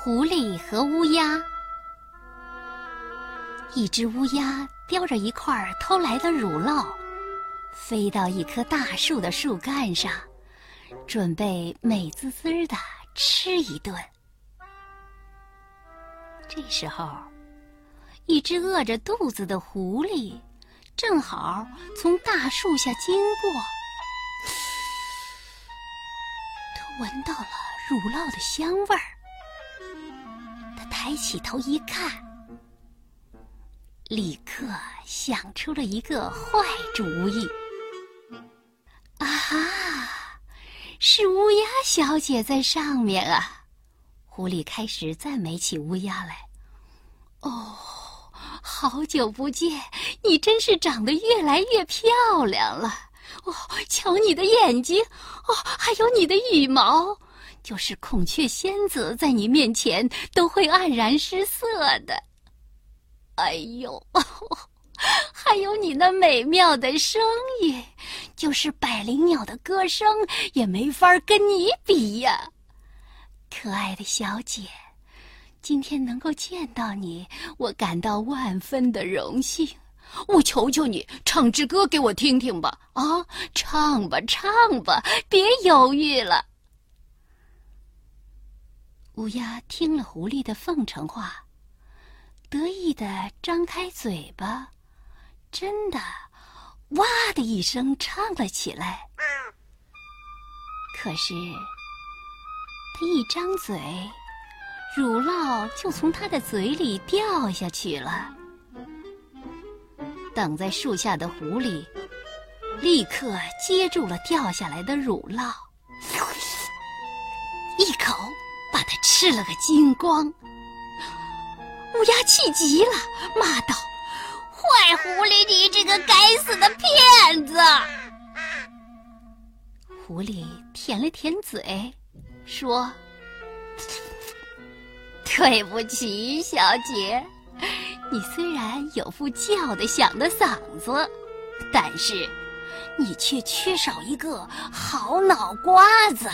狐狸和乌鸦。一只乌鸦叼着一块偷来的乳酪，飞到一棵大树的树干上，准备美滋滋的吃一顿。这时候，一只饿着肚子的狐狸正好从大树下经过，它闻到了乳酪的香味儿。抬起头一看，立刻想出了一个坏主意。啊，是乌鸦小姐在上面啊！狐狸开始赞美起乌鸦来：“哦，好久不见，你真是长得越来越漂亮了。哦，瞧你的眼睛，哦，还有你的羽毛，就是孔雀仙子在你面前都会黯然失色的。哎呦，还有你那美妙的声音，就是百灵鸟的歌声也没法跟你比呀。”可爱的小姐，今天能够见到你，我感到万分的荣幸。我求求你，唱支歌给我听听吧！啊，唱吧，唱吧，别犹豫了。乌鸦听了狐狸的奉承话，得意的张开嘴巴，真的“哇”的一声唱了起来。可是。他一张嘴，乳酪就从他的嘴里掉下去了。等在树下的狐狸立刻接住了掉下来的乳酪，一口把它吃了个精光。乌鸦气极了，骂道：“坏狐狸，你这个该死的骗子！”狐狸舔了舔嘴。说：“对不起，小姐，你虽然有副叫得响的嗓子，但是你却缺少一个好脑瓜子。”